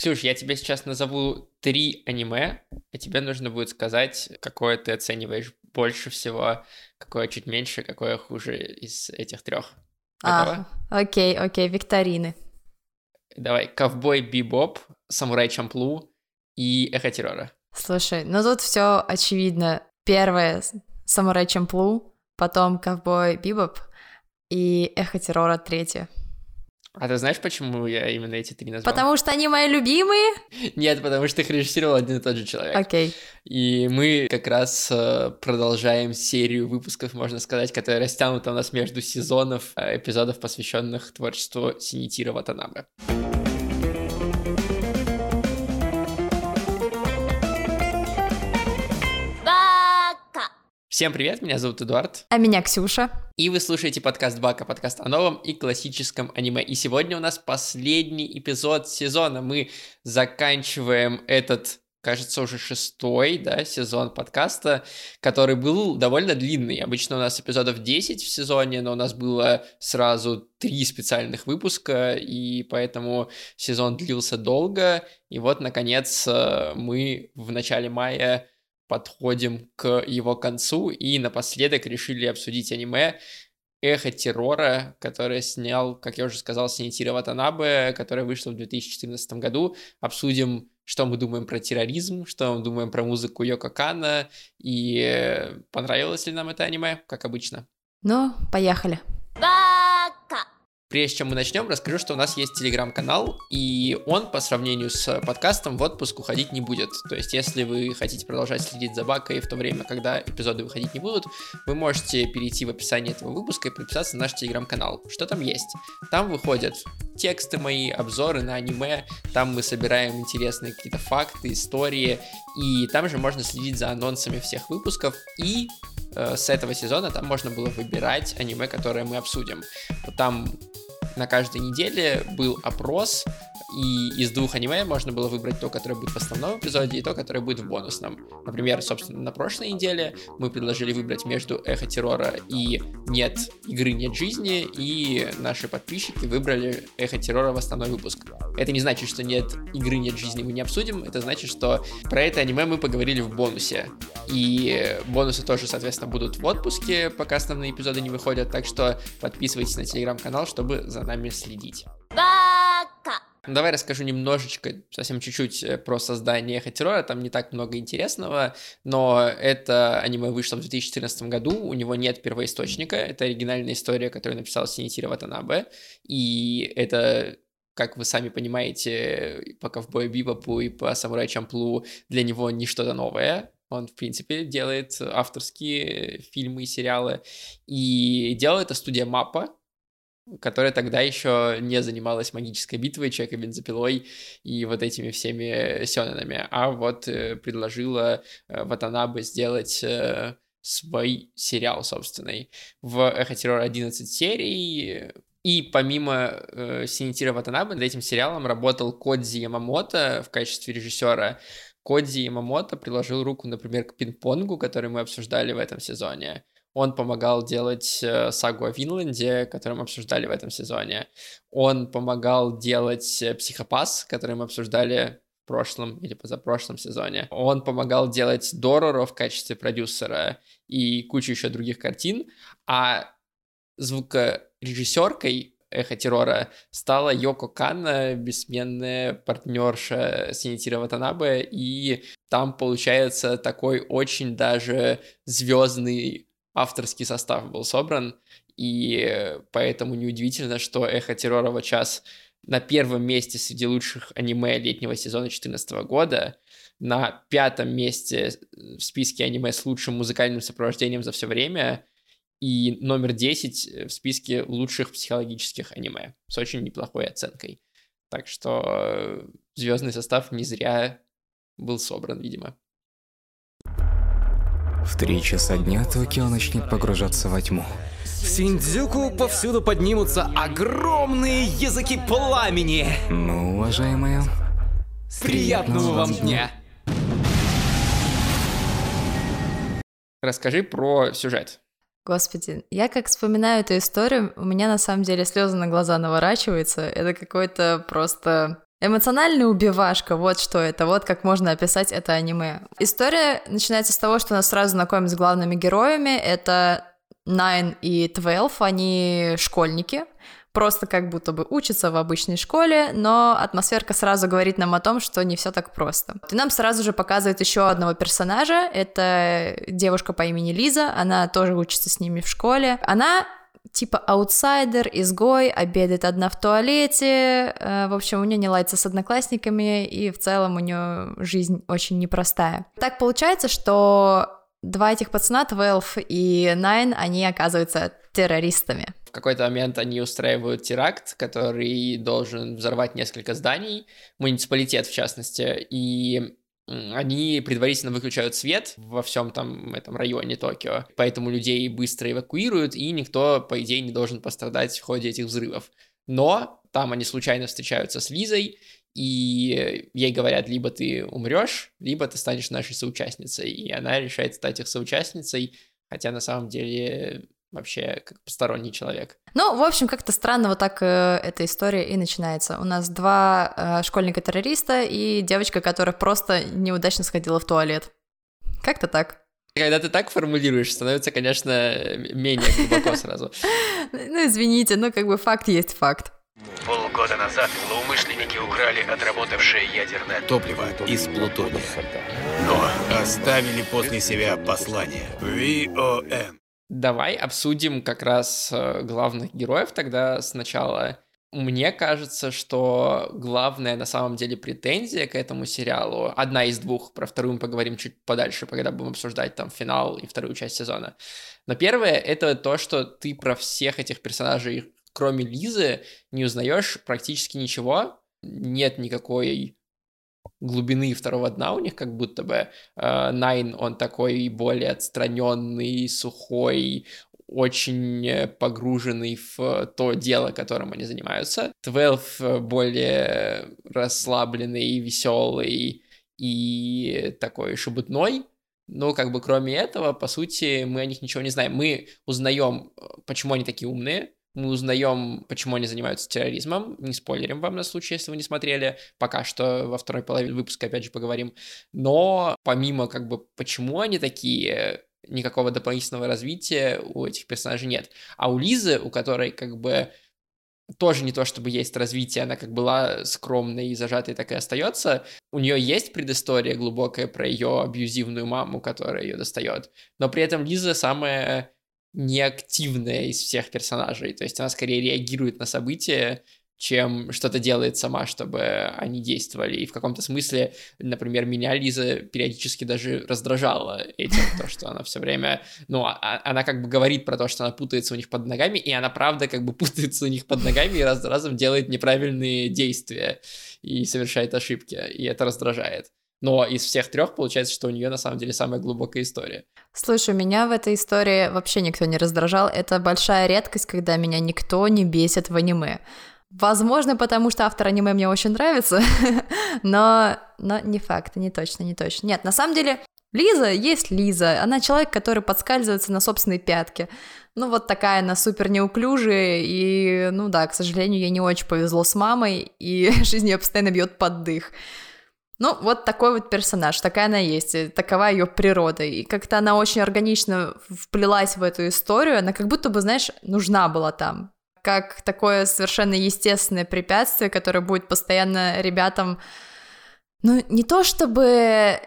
Ксюш, я тебе сейчас назову три аниме, и тебе нужно будет сказать, какое ты оцениваешь больше всего, какое чуть меньше, какое хуже из этих трех. А, окей, окей, викторины. Давай, Ковбой Бибоп, Самурай Чамплу и Эхо Террора. Слушай, ну тут все очевидно. Первое — Самурай Чамплу, потом Ковбой Бибоп и Эхо Террора третье. А ты знаешь, почему я именно эти три назвал? Потому что они мои любимые? Нет, потому что их режиссировал один и тот же человек. Окей. Okay. И мы как раз э, продолжаем серию выпусков, можно сказать, которая растянута у нас между сезонов э, эпизодов, посвященных творчеству Синитира Ватанабе. Всем привет, меня зовут Эдуард. А меня Ксюша. И вы слушаете подкаст Бака, подкаст о новом и классическом аниме. И сегодня у нас последний эпизод сезона. Мы заканчиваем этот кажется, уже шестой, да, сезон подкаста, который был довольно длинный. Обычно у нас эпизодов 10 в сезоне, но у нас было сразу три специальных выпуска, и поэтому сезон длился долго. И вот, наконец, э, мы в начале мая подходим к его концу и напоследок решили обсудить аниме «Эхо террора», которое снял, как я уже сказал, Синитира Ватанабе, которое вышло в 2014 году. Обсудим, что мы думаем про терроризм, что мы думаем про музыку Йоко Кана, и понравилось ли нам это аниме, как обычно. Ну, поехали. Прежде чем мы начнем, расскажу, что у нас есть телеграм-канал, и он по сравнению с подкастом в отпуск уходить не будет. То есть, если вы хотите продолжать следить за Бакой в то время, когда эпизоды выходить не будут, вы можете перейти в описание этого выпуска и подписаться на наш телеграм-канал. Что там есть? Там выходят тексты мои, обзоры на аниме, там мы собираем интересные какие-то факты, истории, и там же можно следить за анонсами всех выпусков, и с этого сезона там можно было выбирать аниме, которое мы обсудим. Там на каждой неделе был опрос, и из двух аниме можно было выбрать то, которое будет в основном эпизоде, и то, которое будет в бонусном. Например, собственно, на прошлой неделе мы предложили выбрать между Эхо Террора и Нет игры, нет жизни, и наши подписчики выбрали Эхо Террора в основной выпуск. Это не значит, что нет игры, нет жизни мы не обсудим, это значит, что про это аниме мы поговорили в бонусе. И бонусы тоже, соответственно, будут в отпуске, пока основные эпизоды не выходят, так что подписывайтесь на телеграм-канал, чтобы за нами следить. Давай расскажу немножечко, совсем чуть-чуть э, про создание Эхо Террора. Там не так много интересного, но это аниме вышло в 2014 году, у него нет первоисточника, это оригинальная история, которую написал Синитира Ватанабе, и это как вы сами понимаете, по Ковбою Бибопу и по Самурай Чамплу для него не что-то новое. Он, в принципе, делает авторские фильмы и сериалы. И делает это студия Маппа, которая тогда еще не занималась магической битвой, человека бензопилой и вот этими всеми сёнэнами, а вот э, предложила э, Ватанабе сделать э, свой сериал собственный. В «Эхо террора» 11 серий, и помимо э, Синитира Ватанабе над этим сериалом работал Кодзи Ямамото в качестве режиссера. Кодзи Ямамото приложил руку, например, к пинг-понгу, который мы обсуждали в этом сезоне. Он помогал делать э, сагу о Винланде, которую мы обсуждали в этом сезоне. Он помогал делать э, Психопас, который мы обсуждали в прошлом или позапрошлом сезоне. Он помогал делать Дороро в качестве продюсера и кучу еще других картин. А звукорежиссеркой Эхо террора стала Йоко Канна, бессменная партнерша Синитира Ватанабе, и там получается такой очень даже звездный авторский состав был собран, и поэтому неудивительно, что «Эхо террора» в час на первом месте среди лучших аниме летнего сезона 2014 года, на пятом месте в списке аниме с лучшим музыкальным сопровождением за все время, и номер 10 в списке лучших психологических аниме с очень неплохой оценкой. Так что звездный состав не зря был собран, видимо. В три часа дня Токио начнет погружаться во тьму. В Синдзюку повсюду поднимутся огромные языки пламени. Ну, уважаемые, приятного вам дня. Расскажи про сюжет. Господи, я как вспоминаю эту историю, у меня на самом деле слезы на глаза наворачиваются. Это какой-то просто Эмоциональная убивашка, вот что это, вот как можно описать это аниме. История начинается с того, что нас сразу знакомят с главными героями. Это Nine и Twelve, они школьники, просто как будто бы учатся в обычной школе, но атмосферка сразу говорит нам о том, что не все так просто. И нам сразу же показывает еще одного персонажа, это девушка по имени Лиза, она тоже учится с ними в школе. Она типа аутсайдер, изгой, обедает одна в туалете, э, в общем, у нее не ладится с одноклассниками, и в целом у нее жизнь очень непростая. Так получается, что два этих пацана, Твелф и Найн, они оказываются террористами. В какой-то момент они устраивают теракт, который должен взорвать несколько зданий, муниципалитет в частности, и они предварительно выключают свет во всем там этом районе Токио, поэтому людей быстро эвакуируют, и никто, по идее, не должен пострадать в ходе этих взрывов. Но там они случайно встречаются с Лизой, и ей говорят, либо ты умрешь, либо ты станешь нашей соучастницей. И она решает стать их соучастницей, хотя на самом деле вообще как посторонний человек. Ну, в общем, как-то странно вот так э, эта история и начинается. У нас два э, школьника-террориста и девочка, которая просто неудачно сходила в туалет. Как-то так. Когда ты так формулируешь, становится, конечно, менее глубоко сразу. Ну, извините, но как бы факт есть факт. Полгода назад злоумышленники украли отработавшее ядерное топливо из плутония. Но оставили после себя послание. ВОН. Давай обсудим как раз э, главных героев тогда сначала. Мне кажется, что главная на самом деле претензия к этому сериалу, одна из двух, про вторую мы поговорим чуть подальше, когда будем обсуждать там финал и вторую часть сезона. Но первое — это то, что ты про всех этих персонажей, кроме Лизы, не узнаешь практически ничего, нет никакой глубины второго дна у них, как будто бы. Э, Найн, он такой более отстраненный, сухой, очень погруженный в то дело, которым они занимаются. Твелв более расслабленный, веселый и такой шебутной. Но как бы кроме этого, по сути, мы о них ничего не знаем. Мы узнаем, почему они такие умные, мы узнаем, почему они занимаются терроризмом. Не спойлерим вам на случай, если вы не смотрели. Пока что во второй половине выпуска опять же поговорим. Но помимо как бы почему они такие, никакого дополнительного развития у этих персонажей нет. А у Лизы, у которой как бы тоже не то чтобы есть развитие, она как была скромной и зажатой, так и остается. У нее есть предыстория глубокая про ее абьюзивную маму, которая ее достает. Но при этом Лиза самая неактивная из всех персонажей. То есть она скорее реагирует на события, чем что-то делает сама, чтобы они действовали. И в каком-то смысле, например, меня Лиза периодически даже раздражала этим, то, что она все время, ну, а, а, она как бы говорит про то, что она путается у них под ногами, и она правда как бы путается у них под ногами и раз за разом делает неправильные действия и совершает ошибки, и это раздражает. Но из всех трех получается, что у нее на самом деле самая глубокая история. Слушай, меня в этой истории вообще никто не раздражал. Это большая редкость, когда меня никто не бесит в аниме. Возможно, потому что автор аниме мне очень нравится, но, но не факт, не точно, не точно. Нет, на самом деле, Лиза есть Лиза. Она человек, который подскальзывается на собственной пятке. Ну, вот такая она супер неуклюжая, и, ну да, к сожалению, ей не очень повезло с мамой, и жизнь ее постоянно бьет под дых. Ну, вот такой вот персонаж, такая она есть, такова ее природа. И как-то она очень органично вплелась в эту историю, она как будто бы, знаешь, нужна была там. Как такое совершенно естественное препятствие, которое будет постоянно ребятам, ну, не то чтобы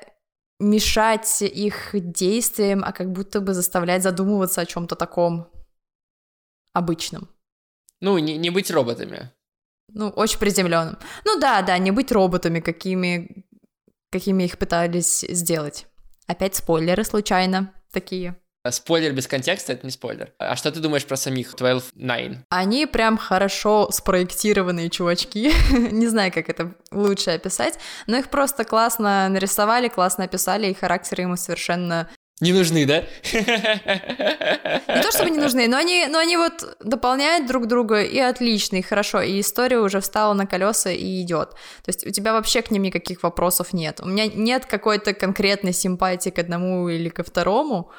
мешать их действиям, а как будто бы заставлять задумываться о чем-то таком обычном. Ну, не, не быть роботами. Ну, очень приземленным. Ну да, да, не быть роботами, какими, какими их пытались сделать. Опять спойлеры случайно такие. Спойлер без контекста — это не спойлер. А что ты думаешь про самих 12-9? Они прям хорошо спроектированные чувачки. не знаю, как это лучше описать, но их просто классно нарисовали, классно описали, и характеры ему совершенно не нужны, да? Не то чтобы не нужны, но они, но они вот дополняют друг друга и отлично, и хорошо, и история уже встала на колеса и идет. То есть у тебя вообще к ним никаких вопросов нет. У меня нет какой-то конкретной симпатии к одному или ко второму.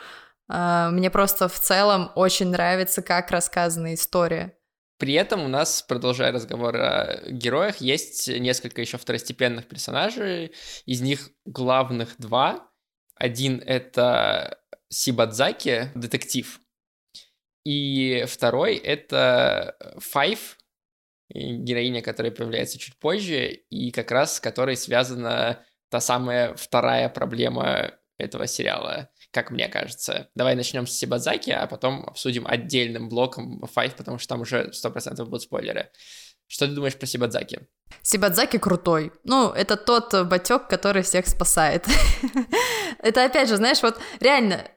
А, мне просто в целом очень нравится, как рассказана история. При этом у нас, продолжая разговор о героях, есть несколько еще второстепенных персонажей. Из них главных два. Один — это Сибадзаки, детектив. И второй — это Файв, героиня, которая появляется чуть позже, и как раз с которой связана та самая вторая проблема этого сериала, как мне кажется. Давай начнем с Сибадзаки, а потом обсудим отдельным блоком Five, потому что там уже 100% будут спойлеры. Что ты думаешь про Сибадзаки? Сибадзаки крутой. Ну, это тот батек, который всех спасает. это опять же, знаешь, вот реально,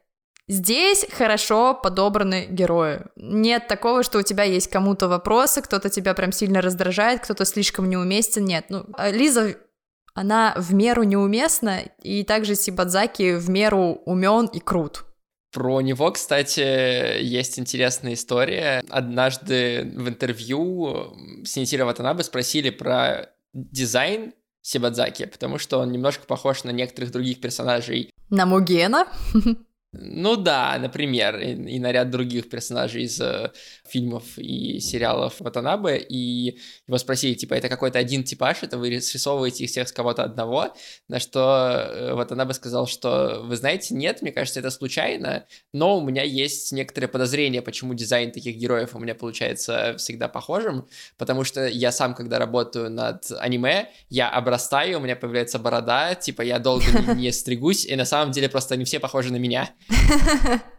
Здесь хорошо подобраны герои. Нет такого, что у тебя есть кому-то вопросы, кто-то тебя прям сильно раздражает, кто-то слишком неуместен. Нет, ну, а Лиза она в меру неуместна, и также Сибадзаки в меру умен и крут. Про него, кстати, есть интересная история. Однажды в интервью Синитира Ватанабе спросили про дизайн Сибадзаки, потому что он немножко похож на некоторых других персонажей. На Мугена? Ну да, например, и, и на ряд других персонажей из э, фильмов и сериалов Ватанабе, и его спросили, типа, это какой-то один типаж, это вы срисовываете их всех с кого-то одного, на что э, Ватанабе сказал, что, вы знаете, нет, мне кажется, это случайно, но у меня есть некоторые подозрения, почему дизайн таких героев у меня получается всегда похожим, потому что я сам, когда работаю над аниме, я обрастаю, у меня появляется борода, типа, я долго не стригусь, и на самом деле просто они все похожи на меня.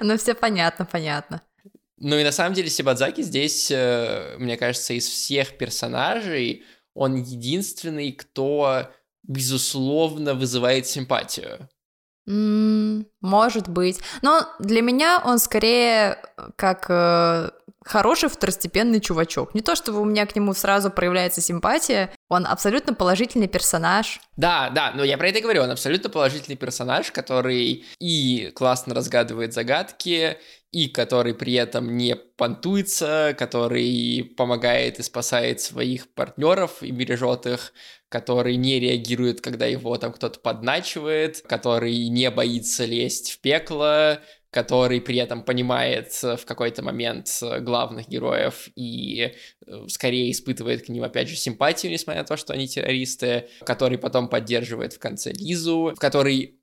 Ну, все понятно, понятно. Ну и на самом деле Сибадзаки здесь, э, мне кажется, из всех персонажей он единственный, кто, безусловно, вызывает симпатию. Может быть. Но для меня он скорее как э, хороший второстепенный чувачок. Не то, чтобы у меня к нему сразу проявляется симпатия, он абсолютно положительный персонаж. Да, да, но я про это говорю, он абсолютно положительный персонаж, который и классно разгадывает загадки, и который при этом не понтуется, который помогает и спасает своих партнеров и бережет их, который не реагирует, когда его там кто-то подначивает, который не боится лезть в пекло, который при этом понимает э, в какой-то момент э, главных героев и э, скорее испытывает к ним, опять же, симпатию, несмотря на то, что они террористы, который потом поддерживает в конце Лизу, который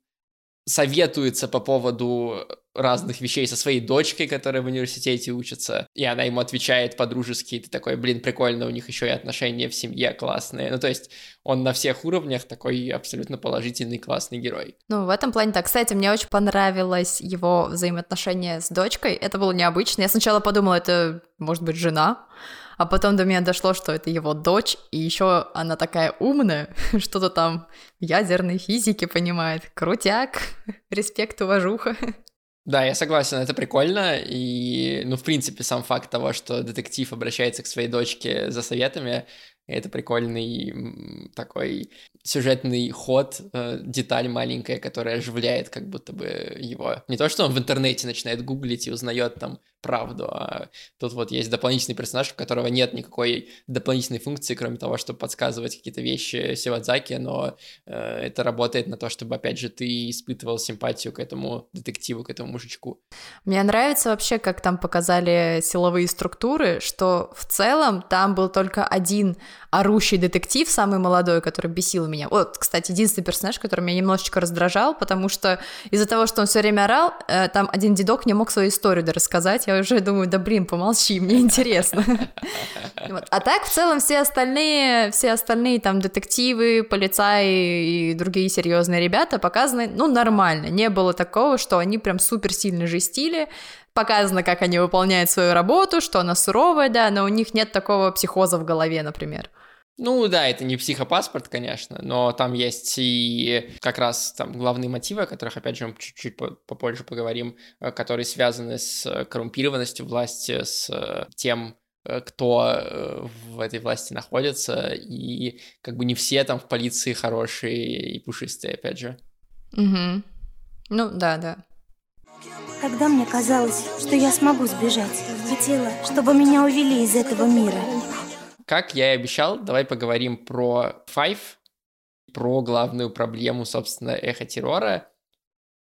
советуется по поводу разных вещей со своей дочкой, которая в университете учится, и она ему отвечает по-дружески, и ты такой, блин, прикольно, у них еще и отношения в семье классные. Ну, то есть он на всех уровнях такой абсолютно положительный, классный герой. Ну, в этом плане так. Кстати, мне очень понравилось его взаимоотношение с дочкой. Это было необычно. Я сначала подумала, это может быть жена, а потом до меня дошло, что это его дочь, и еще она такая умная, что-то там в ядерной физике понимает. Крутяк, респект, уважуха. Да, я согласен, это прикольно, и, ну, в принципе, сам факт того, что детектив обращается к своей дочке за советами, это прикольный такой сюжетный ход, э, деталь маленькая, которая оживляет как будто бы его. Не то, что он в интернете начинает гуглить и узнает там правду, а тут вот есть дополнительный персонаж, у которого нет никакой дополнительной функции, кроме того, чтобы подсказывать какие-то вещи Сивадзаки, но э, это работает на то, чтобы, опять же, ты испытывал симпатию к этому детективу, к этому мужичку. Мне нравится вообще, как там показали силовые структуры, что в целом там был только один орущий детектив, самый молодой, который бесил меня. Вот, кстати, единственный персонаж, который меня немножечко раздражал, потому что из-за того, что он все время орал, э, там один дедок не мог свою историю рассказать. Я уже думаю, да блин, помолчи, мне интересно. А так, в целом, все остальные, все остальные там детективы, полицаи и другие серьезные ребята показаны, ну, нормально. Не было такого, что они прям супер сильно жестили, показано, как они выполняют свою работу, что она суровая, да, но у них нет такого психоза в голове, например. Ну да, это не психопаспорт, конечно, но там есть и как раз там главные мотивы, о которых, опять же, мы чуть-чуть попозже поговорим, э, которые связаны с коррумпированностью власти, с э, тем, э, кто в этой власти находится, и как бы не все там в полиции хорошие и пушистые, опять же. Угу. Ну да, да. Когда мне казалось, что я смогу сбежать, хотела, чтобы меня увели из этого мира. Как я и обещал, давай поговорим про Five, про главную проблему, собственно, эхо-террора.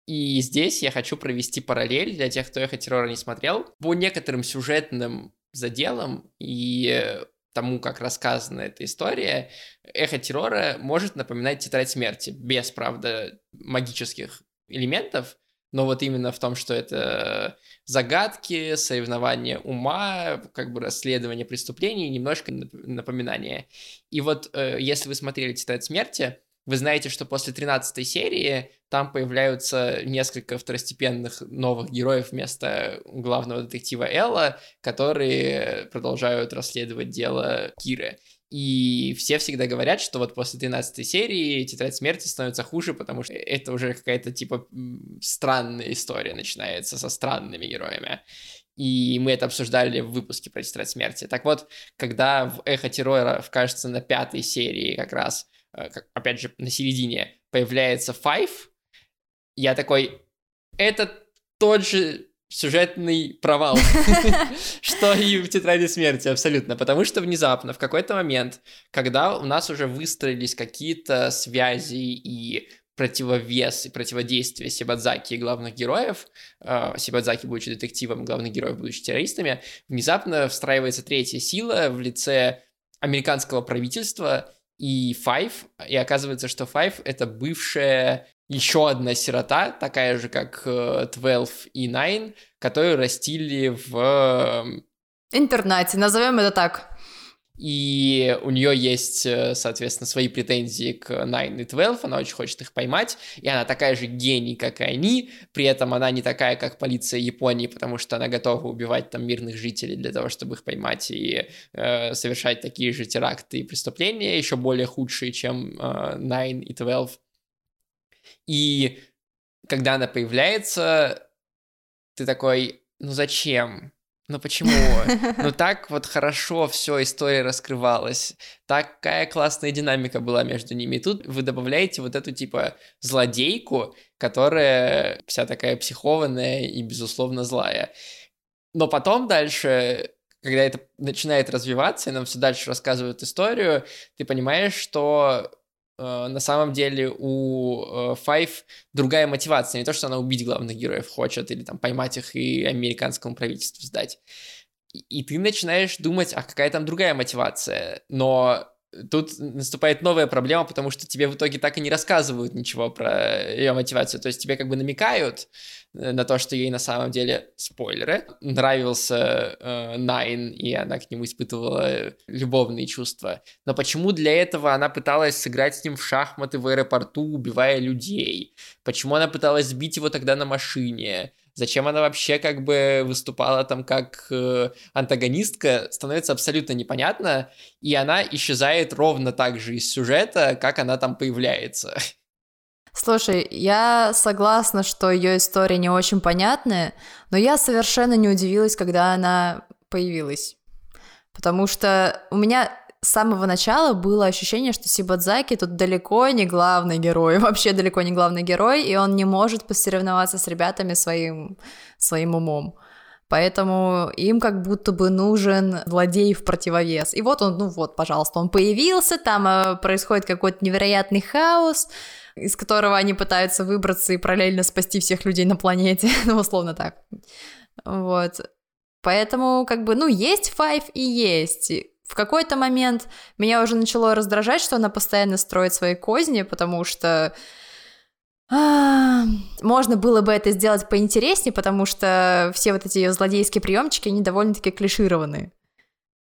И здесь я хочу провести параллель для тех, кто эхо террора не смотрел. По некоторым сюжетным за делом и тому, как рассказана эта история, эхо террора может напоминать тетрадь смерти, без, правда, магических элементов, но вот именно в том, что это загадки, соревнования ума, как бы расследование преступлений, немножко напоминание. И вот э, если вы смотрели «Тетрадь смерти», вы знаете, что после 13 серии там появляются несколько второстепенных новых героев вместо главного детектива Элла, которые продолжают расследовать дело Киры. И все всегда говорят, что вот после 13 серии Тетрадь Смерти становится хуже, потому что это уже какая-то типа странная история начинается со странными героями. И мы это обсуждали в выпуске про Тетрадь Смерти. Так вот, когда в Эхо Террора, кажется, на пятой серии как раз Э, опять же, на середине появляется Five, я такой, это тот же сюжетный провал, что и в «Тетради смерти», абсолютно, потому что внезапно, в какой-то момент, когда у нас уже выстроились какие-то связи и противовес и противодействие Сибадзаки и главных героев, э, Сибадзаки, будучи детективом, главных героев, будучи террористами, внезапно встраивается третья сила в лице американского правительства, и Five, и оказывается, что Five — это бывшая еще одна сирота, такая же, как 12 э, и Nine, которую растили в... Эм, Интернате, назовем это так и у нее есть, э, соответственно, свои претензии к Nine и 12, она очень хочет их поймать, и она такая же гений, как и они, при этом она не такая, как полиция Японии, потому что она готова убивать там мирных жителей для того, чтобы их поймать и э, совершать такие же теракты и преступления, еще более худшие, чем э, Nine и 12. И когда она появляется, ты такой, ну зачем? Ну почему? Ну так вот хорошо все история раскрывалась. Такая классная динамика была между ними. И тут вы добавляете вот эту типа злодейку, которая вся такая психованная и безусловно злая. Но потом дальше, когда это начинает развиваться, и нам все дальше рассказывают историю, ты понимаешь, что на самом деле у Five э, другая мотивация. Не то, что она убить главных героев хочет или там поймать их и американскому правительству сдать. И ты начинаешь думать, а какая там другая мотивация. Но тут наступает новая проблема, потому что тебе в итоге так и не рассказывают ничего про ее мотивацию. То есть тебе как бы намекают э, на то, что ей на самом деле, спойлеры, нравился э, Найн, и она к нему испытывала любовные чувства. Но почему для этого она пыталась сыграть с ним в шахматы в аэропорту, убивая людей? Почему она пыталась сбить его тогда на машине? Зачем она вообще как бы выступала там как э, антагонистка, становится абсолютно непонятно, и она исчезает ровно так же из сюжета, как она там появляется. Слушай, я согласна, что ее история не очень понятная, но я совершенно не удивилась, когда она появилась. Потому что у меня с самого начала было ощущение, что Сибадзаки тут далеко не главный герой, вообще далеко не главный герой, и он не может посоревноваться с ребятами своим, своим умом. Поэтому им как будто бы нужен злодей в противовес. И вот он, ну вот, пожалуйста, он появился, там э, происходит какой-то невероятный хаос, из которого они пытаются выбраться и параллельно спасти всех людей на планете, ну, условно так. Вот. Поэтому, как бы, ну, есть Five и есть в какой-то момент меня уже начало раздражать, что она постоянно строит свои козни, потому что а, можно было бы это сделать поинтереснее, потому что все вот эти ее злодейские приемчики, они довольно-таки клишированные.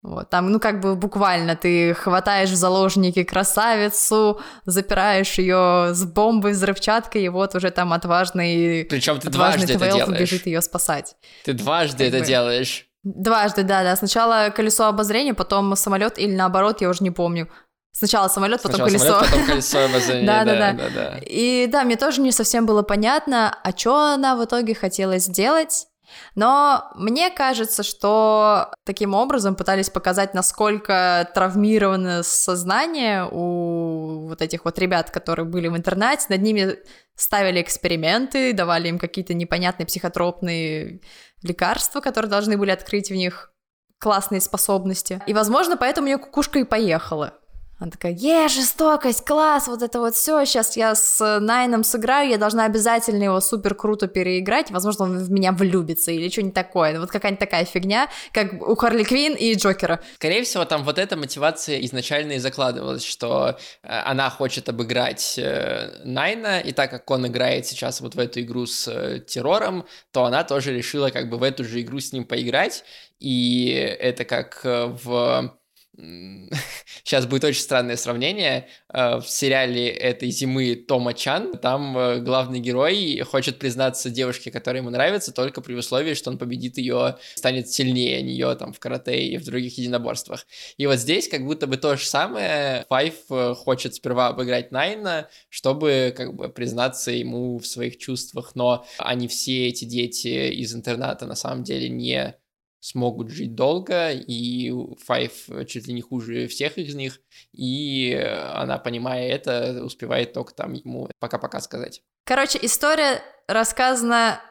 Вот, там, ну, как бы буквально ты хватаешь в заложники красавицу, запираешь ее с бомбой, взрывчаткой, и вот уже там отважный, Причем ты отважный дважды это делаешь. бежит ее спасать. Ты дважды как это бы. делаешь. Дважды, да, да. Сначала колесо обозрения, потом самолет или наоборот, я уже не помню. Сначала самолет, потом Сначала колесо. Самолет, потом колесо обозрения. да, да, да, да. И да, мне тоже не совсем было понятно, а что она в итоге хотела сделать. Но мне кажется, что таким образом пытались показать, насколько травмировано сознание у вот этих вот ребят, которые были в интернате. Над ними ставили эксперименты, давали им какие-то непонятные психотропные лекарства, которые должны были открыть в них классные способности. И, возможно, поэтому ее кукушка и поехала. Она такая, е, жестокость, класс, вот это вот все, сейчас я с Найном сыграю, я должна обязательно его супер круто переиграть, возможно, он в меня влюбится или что-нибудь такое, вот какая-нибудь такая фигня, как у Харли Квин и Джокера. Скорее всего, там вот эта мотивация изначально и закладывалась, что э, она хочет обыграть э, Найна, и так как он играет сейчас вот в эту игру с э, террором, то она тоже решила как бы в эту же игру с ним поиграть, и это как в Сейчас будет очень странное сравнение. Э, в сериале этой зимы Тома Чан, там э, главный герой хочет признаться девушке, которая ему нравится, только при условии, что он победит ее, станет сильнее нее там в карате и в других единоборствах. И вот здесь как будто бы то же самое. Файв э, хочет сперва обыграть Найна, чтобы как бы признаться ему в своих чувствах, но они все эти дети из интерната на самом деле не смогут жить долго, и Файв чуть ли не хуже всех из них, и она, понимая это, успевает только там ему пока-пока сказать. Короче, история рассказана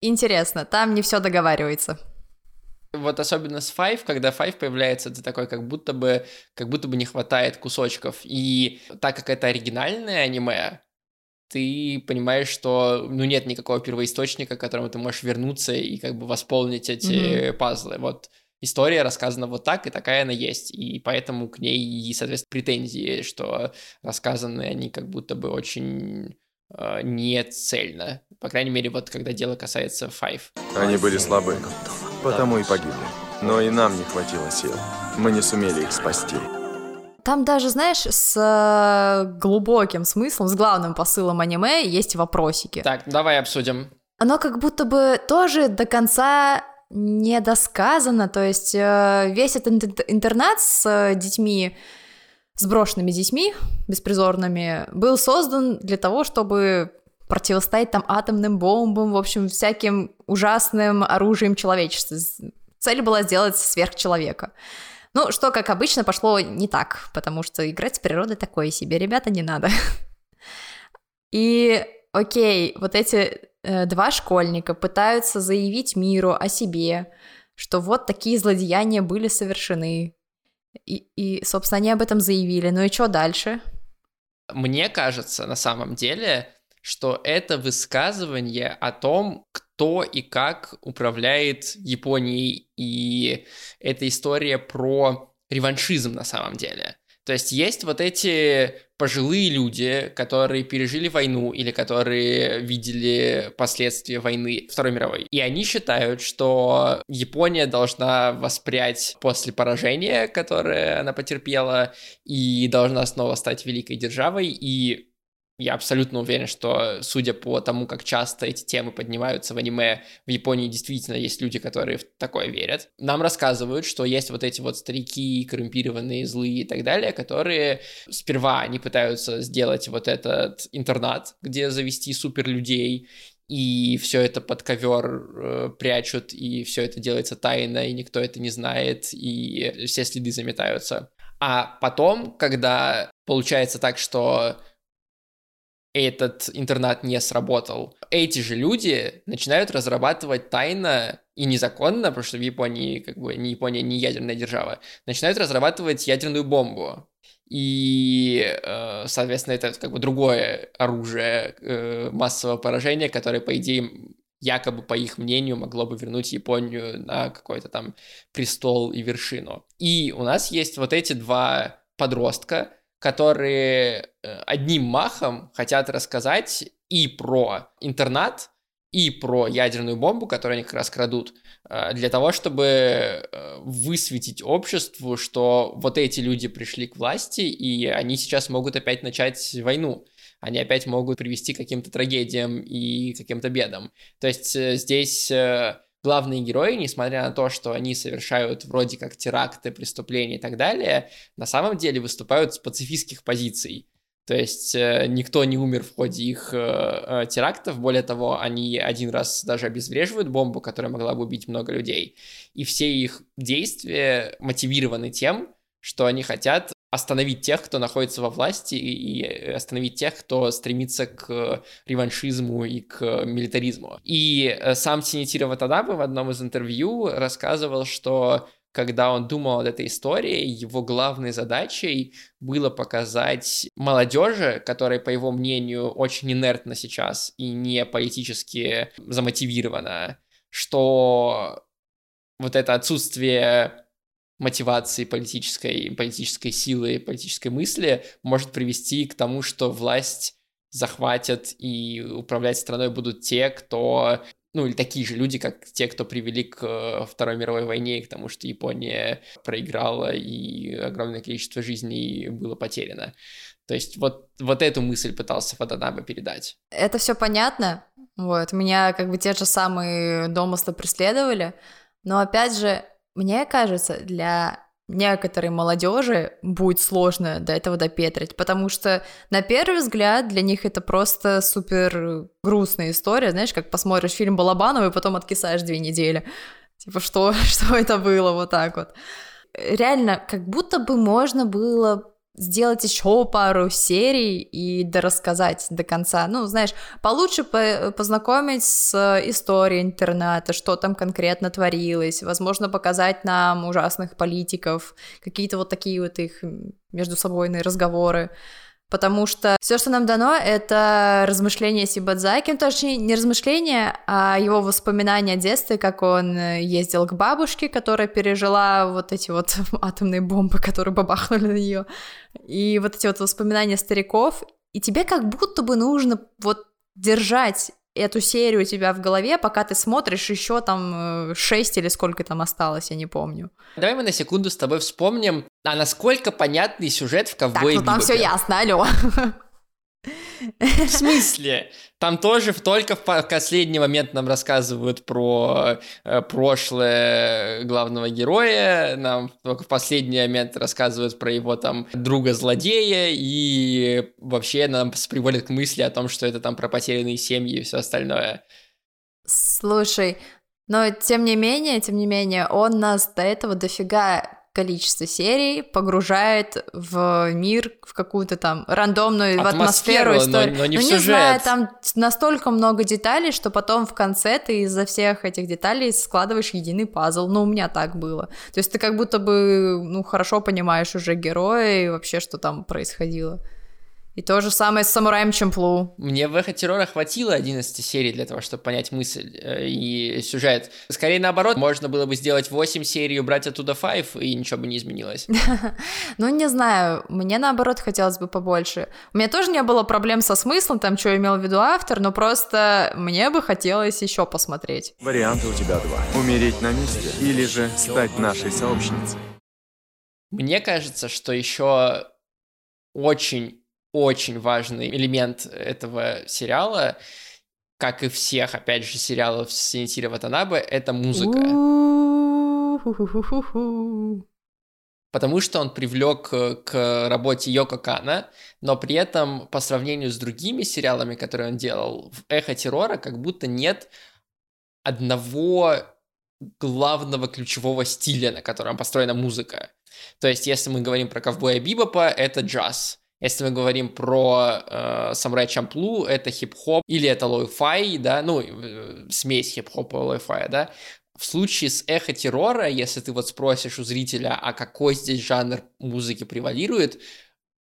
интересно, там не все договаривается. Вот особенно с Five, когда Five появляется, это такой, как будто бы, как будто бы не хватает кусочков. И так как это оригинальное аниме, ты понимаешь, что ну нет никакого первоисточника, к которому ты можешь вернуться и как бы восполнить эти mm-hmm. пазлы. Вот история рассказана вот так, и такая она есть, и поэтому к ней и, соответственно, претензии, что рассказаны они как будто бы очень э, не цельно. По крайней мере, вот когда дело касается Five. Они были слабы, потому и погибли. Но и нам не хватило сил. Мы не сумели их спасти. Там даже, знаешь, с э, глубоким смыслом, с главным посылом аниме есть вопросики. Так, давай обсудим. Оно как будто бы тоже до конца не досказано, то есть э, весь этот интернат с э, детьми, с брошенными детьми, беспризорными, был создан для того, чтобы противостоять там атомным бомбам, в общем, всяким ужасным оружием человечества. Цель была сделать сверхчеловека. Ну, что, как обычно, пошло не так, потому что играть с природой такое себе, ребята, не надо. И, окей, вот эти э, два школьника пытаются заявить миру о себе, что вот такие злодеяния были совершены. И, и собственно, они об этом заявили. Ну и что дальше? Мне кажется, на самом деле, что это высказывание о том, кто и как управляет Японией, и это история про реваншизм на самом деле. То есть есть вот эти пожилые люди, которые пережили войну или которые видели последствия войны Второй мировой. И они считают, что Япония должна воспрять после поражения, которое она потерпела, и должна снова стать великой державой. И я абсолютно уверен, что, судя по тому, как часто эти темы поднимаются в аниме, в Японии действительно есть люди, которые в такое верят. Нам рассказывают, что есть вот эти вот старики, коррумпированные, злые и так далее, которые сперва они пытаются сделать вот этот интернат, где завести супер людей, и все это под ковер э, прячут, и все это делается тайно, и никто это не знает, и все следы заметаются. А потом, когда получается так, что этот интернат не сработал. Эти же люди начинают разрабатывать тайно и незаконно, потому что в Японии, как бы, не Япония, не ядерная держава, начинают разрабатывать ядерную бомбу. И, э, соответственно, это как бы другое оружие э, массового поражения, которое, по идее, якобы, по их мнению, могло бы вернуть Японию на какой-то там престол и вершину. И у нас есть вот эти два подростка, которые э, одним махом хотят рассказать и про интернат, и про ядерную бомбу, которую они как раз крадут, э, для того, чтобы э, высветить обществу, что вот эти люди пришли к власти, и они сейчас могут опять начать войну. Они опять могут привести к каким-то трагедиям и каким-то бедам. То есть здесь главные герои, несмотря на то, что они совершают вроде как теракты, преступления и так далее, на самом деле выступают с пацифистских позиций. То есть э, никто не умер в ходе их э, э, терактов, более того, они один раз даже обезвреживают бомбу, которая могла бы убить много людей. И все их действия мотивированы тем, что они хотят остановить тех, кто находится во власти, и остановить тех, кто стремится к реваншизму и к милитаризму. И э, сам Синитиро Ватанабе в одном из интервью рассказывал, что когда он думал над этой историей, его главной задачей было показать молодежи, которая, по его мнению, очень инертна сейчас и не политически замотивирована, что вот это отсутствие мотивации политической, политической силы, политической мысли может привести к тому, что власть захватят и управлять страной будут те, кто ну или такие же люди, как те, кто привели к э, Второй мировой войне, к тому, что Япония проиграла и огромное количество жизней было потеряно. То есть вот, вот эту мысль пытался Фаданаба передать. Это все понятно. Вот, меня как бы те же самые домыслы преследовали. Но опять же, мне кажется, для некоторой молодежи будет сложно до этого допетрить, потому что на первый взгляд для них это просто супер грустная история, знаешь, как посмотришь фильм Балабанова и потом откисаешь две недели. Типа, что, что это было, вот так вот. Реально, как будто бы можно было сделать еще пару серий и дорассказать до конца. Ну, знаешь, получше по познакомить с историей интернета, что там конкретно творилось, возможно, показать нам ужасных политиков, какие-то вот такие вот их между собойные разговоры потому что все, что нам дано, это размышления Сибадзаки, ну, точнее, не размышления, а его воспоминания о детстве, как он э, ездил к бабушке, которая пережила вот эти вот атомные бомбы, которые бабахнули на нее, и вот эти вот воспоминания стариков, и тебе как будто бы нужно вот держать эту серию у тебя в голове, пока ты смотришь еще там 6 э, или сколько там осталось, я не помню. Давай мы на секунду с тобой вспомним, а насколько понятный сюжет в «Ковбое Так, ну там все ясно, алло. В смысле? Там тоже только в последний момент нам рассказывают про э, прошлое главного героя, нам только в последний момент рассказывают про его там друга-злодея, и вообще нам приводят к мысли о том, что это там про потерянные семьи и все остальное. Слушай, но тем не менее, тем не менее, он нас до этого дофига количество серий погружает в мир, в какую-то там рандомную атмосферу, атмосферу историю. Но, но не ну, в сюжет. не знаю, там настолько много деталей, что потом в конце ты из-за всех этих деталей складываешь единый пазл. Ну, у меня так было. То есть ты как будто бы, ну, хорошо понимаешь уже героя и вообще, что там происходило. И то же самое с самураем Чемплу. Мне в Эхо Террора хватило 11 серий для того, чтобы понять мысль э, и сюжет. Скорее наоборот, можно было бы сделать 8 серий, убрать оттуда 5, и ничего бы не изменилось. Ну, не знаю, мне наоборот хотелось бы побольше. У меня тоже не было проблем со смыслом, там, что имел в виду автор, но просто мне бы хотелось еще посмотреть. Варианты у тебя два. Умереть на месте или же стать нашей сообщницей. Мне кажется, что еще очень очень важный элемент этого сериала, как и всех, опять же, сериалов Синитира Ватанабе, это музыка. Потому что он привлек к работе Йоко Кана, но при этом по сравнению с другими сериалами, которые он делал, в «Эхо террора» как будто нет одного главного ключевого стиля, на котором построена музыка. То есть, если мы говорим про «Ковбоя Бибопа», это джаз. Если мы говорим про э, Самурай Чамплу, это хип-хоп или это lo-fi, да, ну, э, смесь хип-хопа и lo-fi, да. В случае с эхо террора, если ты вот спросишь у зрителя, а какой здесь жанр музыки превалирует,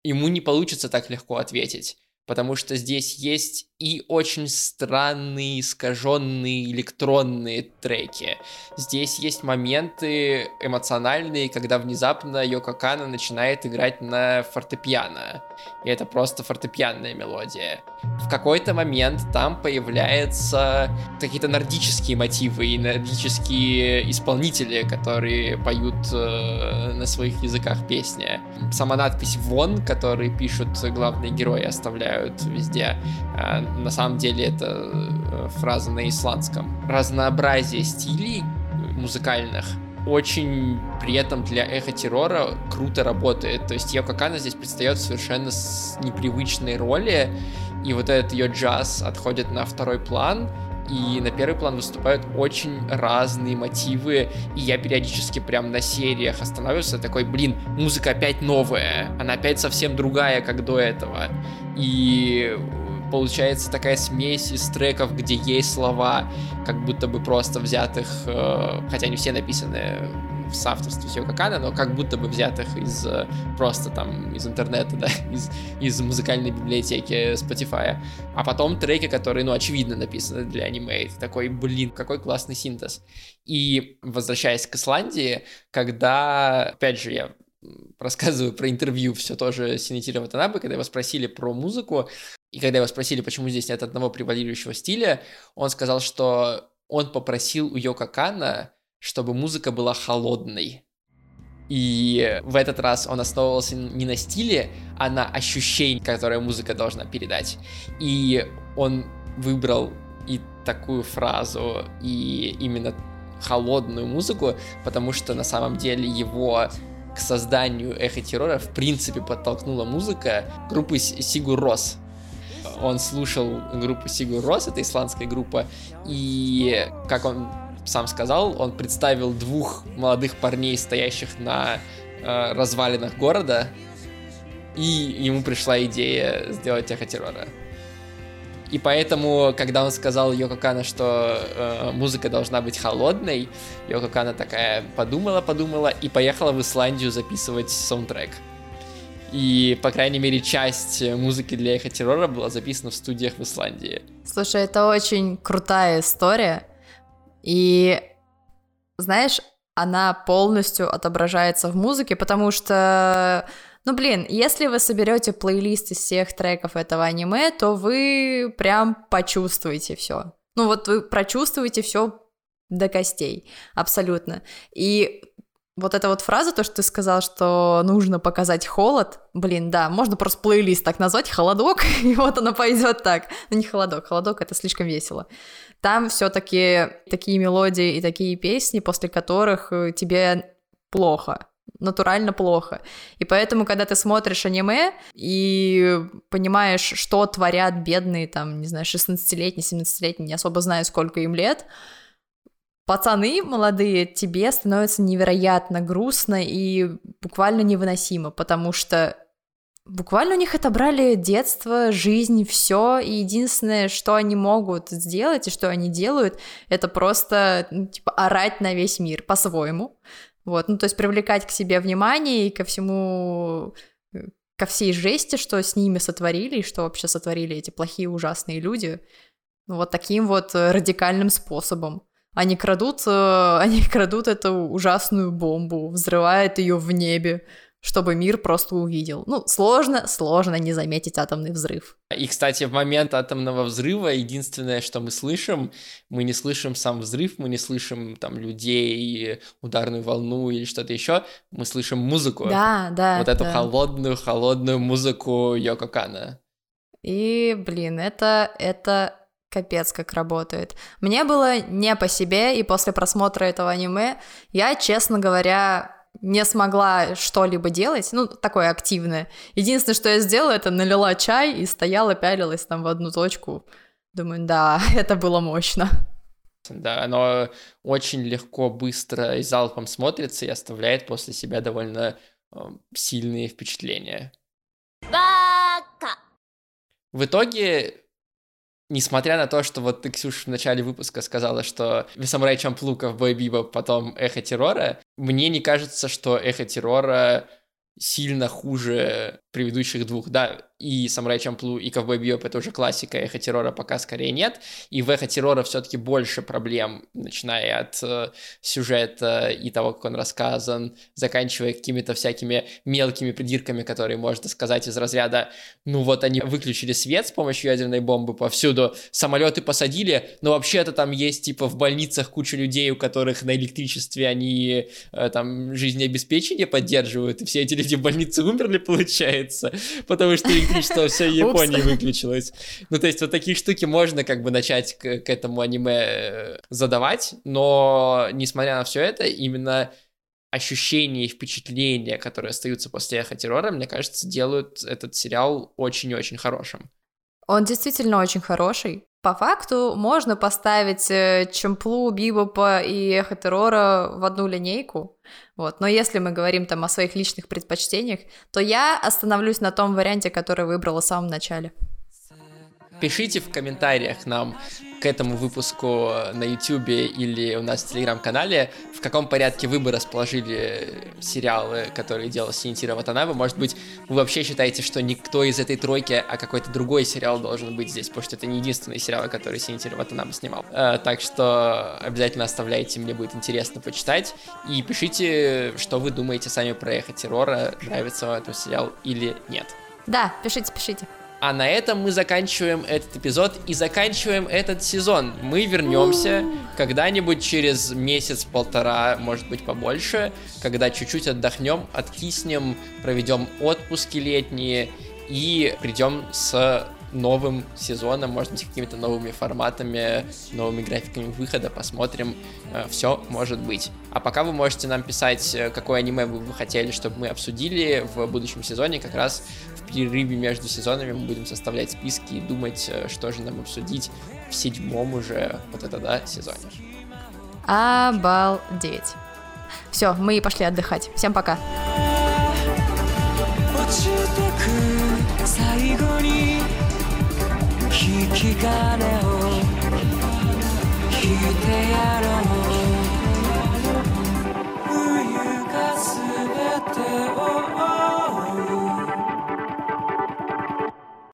ему не получится так легко ответить потому что здесь есть и очень странные, искаженные электронные треки. Здесь есть моменты эмоциональные, когда внезапно Йоко Кана начинает играть на фортепиано. И это просто фортепианная мелодия. В какой-то момент там появляются какие-то нордические мотивы и нордические исполнители, которые поют э, на своих языках песни. Сама надпись «Вон», который пишут главные герои, оставляют везде. А, на самом деле это э, фраза на исландском. Разнообразие стилей музыкальных очень при этом для эхо террора круто работает. То есть Йоко Кана здесь предстает совершенно с непривычной роли, и вот этот ее джаз отходит на второй план, и на первый план выступают очень разные мотивы, и я периодически прям на сериях останавливался, такой, блин, музыка опять новая, она опять совсем другая, как до этого, и получается такая смесь из треков, где есть слова, как будто бы просто взятых, э, хотя они все написаны в соавторстве с Йоко Кано, но как будто бы взятых из э, просто там из интернета, да, из, из музыкальной библиотеки Spotify. А потом треки, которые, ну, очевидно написаны для аниме. И такой, блин, какой классный синтез. И возвращаясь к Исландии, когда, опять же, я рассказываю про интервью все тоже Синитира Ватанабе, когда его спросили про музыку, и когда его спросили, почему здесь нет одного превалирующего стиля, он сказал, что он попросил у Йока Кана, чтобы музыка была холодной. И в этот раз он основывался не на стиле, а на ощущении, которое музыка должна передать. И он выбрал и такую фразу, и именно холодную музыку, потому что на самом деле его к созданию эхо террора в принципе подтолкнула музыка группы Сигур Рос. Он слушал группу Сигур Рос, это исландская группа, и, как он сам сказал, он представил двух молодых парней, стоящих на э, развалинах города, и ему пришла идея сделать эхо террора. И поэтому, когда он сказал Йоко Кано, что э, музыка должна быть холодной, Йоко Кано такая подумала, подумала и поехала в Исландию записывать саундтрек. И, по крайней мере, часть музыки для Эхо Террора была записана в студиях в Исландии. Слушай, это очень крутая история. И, знаешь, она полностью отображается в музыке, потому что ну, блин, если вы соберете плейлист из всех треков этого аниме, то вы прям почувствуете все. Ну, вот вы прочувствуете все до костей, абсолютно. И вот эта вот фраза, то, что ты сказал, что нужно показать холод, блин, да, можно просто плейлист так назвать, холодок, и вот она пойдет так. Ну, не холодок, холодок это слишком весело. Там все-таки такие мелодии и такие песни, после которых э, тебе плохо натурально плохо. И поэтому, когда ты смотришь аниме и понимаешь, что творят бедные, там, не знаю, 16-летние, 17-летние, не особо знаю, сколько им лет, пацаны молодые, тебе становится невероятно грустно и буквально невыносимо, потому что буквально у них отобрали детство, жизнь, все, и единственное, что они могут сделать и что они делают, это просто, ну, типа, орать на весь мир по-своему, вот, ну, то есть привлекать к себе внимание и ко всему, э, ко всей жести, что с ними сотворили, и что вообще сотворили эти плохие ужасные люди, ну, вот таким вот э, радикальным способом. Они крадут, э, они крадут эту ужасную бомбу, взрывают ее в небе, чтобы мир просто увидел. Ну, сложно, сложно не заметить атомный взрыв. И, кстати, в момент атомного взрыва единственное, что мы слышим, мы не слышим сам взрыв, мы не слышим там людей, ударную волну или что-то еще, мы слышим музыку. Да, да. Вот эту да. холодную, холодную музыку Йоко Кана. И, блин, это, это капец как работает. Мне было не по себе, и после просмотра этого аниме я, честно говоря, не смогла что-либо делать, ну, такое активное. Единственное, что я сделала, это налила чай и стояла, пялилась там в одну точку. Думаю, да, это было мощно. Да, оно очень легко, быстро и залпом смотрится и оставляет после себя довольно э, сильные впечатления. В итоге несмотря на то, что вот ты, Ксюша, в начале выпуска сказала, что Самурай Чамплу, Ковбой Биба, потом Эхо Террора, мне не кажется, что Эхо Террора сильно хуже предыдущих двух. Да, и Самурай Чамплу, и Ковбой Биоп это уже классика, Эхо Террора пока скорее нет. И в Эхо Террора все-таки больше проблем, начиная от э, сюжета и того, как он рассказан, заканчивая какими-то всякими мелкими придирками, которые можно сказать из разряда, ну вот они выключили свет с помощью ядерной бомбы повсюду, самолеты посадили, но вообще-то там есть типа в больницах куча людей, у которых на электричестве они э, там жизнеобеспечение поддерживают, и все эти люди в больнице умерли, получается, потому что электричество всей Японии выключилось. Ну, то есть вот такие штуки можно как бы начать к, к этому аниме э, задавать, но несмотря на все это, именно ощущения и впечатления, которые остаются после эхо террора, мне кажется, делают этот сериал очень-очень хорошим. Он действительно очень хороший. По факту можно поставить э, Чемплу, Бибопа и Эхо Террора в одну линейку, вот. Но если мы говорим там о своих личных предпочтениях, то я остановлюсь на том варианте, который выбрала в самом начале. Пишите в комментариях нам, к этому выпуску на YouTube или у нас в Телеграм-канале, в каком порядке вы бы расположили сериалы, которые делал Синитира Ватанабе. Может быть, вы вообще считаете, что никто из этой тройки, а какой-то другой сериал должен быть здесь, потому что это не единственный сериал, который Синитира Ватанабе снимал. Э, так что обязательно оставляйте, мне будет интересно почитать. И пишите, что вы думаете сами про Эхо Террора, нравится вам этот сериал или нет. Да, пишите, пишите. А на этом мы заканчиваем этот эпизод и заканчиваем этот сезон. Мы вернемся когда-нибудь через месяц-полтора, может быть побольше, когда чуть-чуть отдохнем, откиснем, проведем отпуски летние и придем с новым сезоном, может быть, какими-то новыми форматами, новыми графиками выхода, посмотрим, э, все может быть. А пока вы можете нам писать, э, какое аниме вы бы хотели, чтобы мы обсудили в будущем сезоне, как раз в перерыве между сезонами мы будем составлять списки и думать, э, что же нам обсудить в седьмом уже вот это да сезоне. Обалдеть. Все, мы пошли отдыхать. Всем пока. 最後に引き金を引いてやろう冬が全てを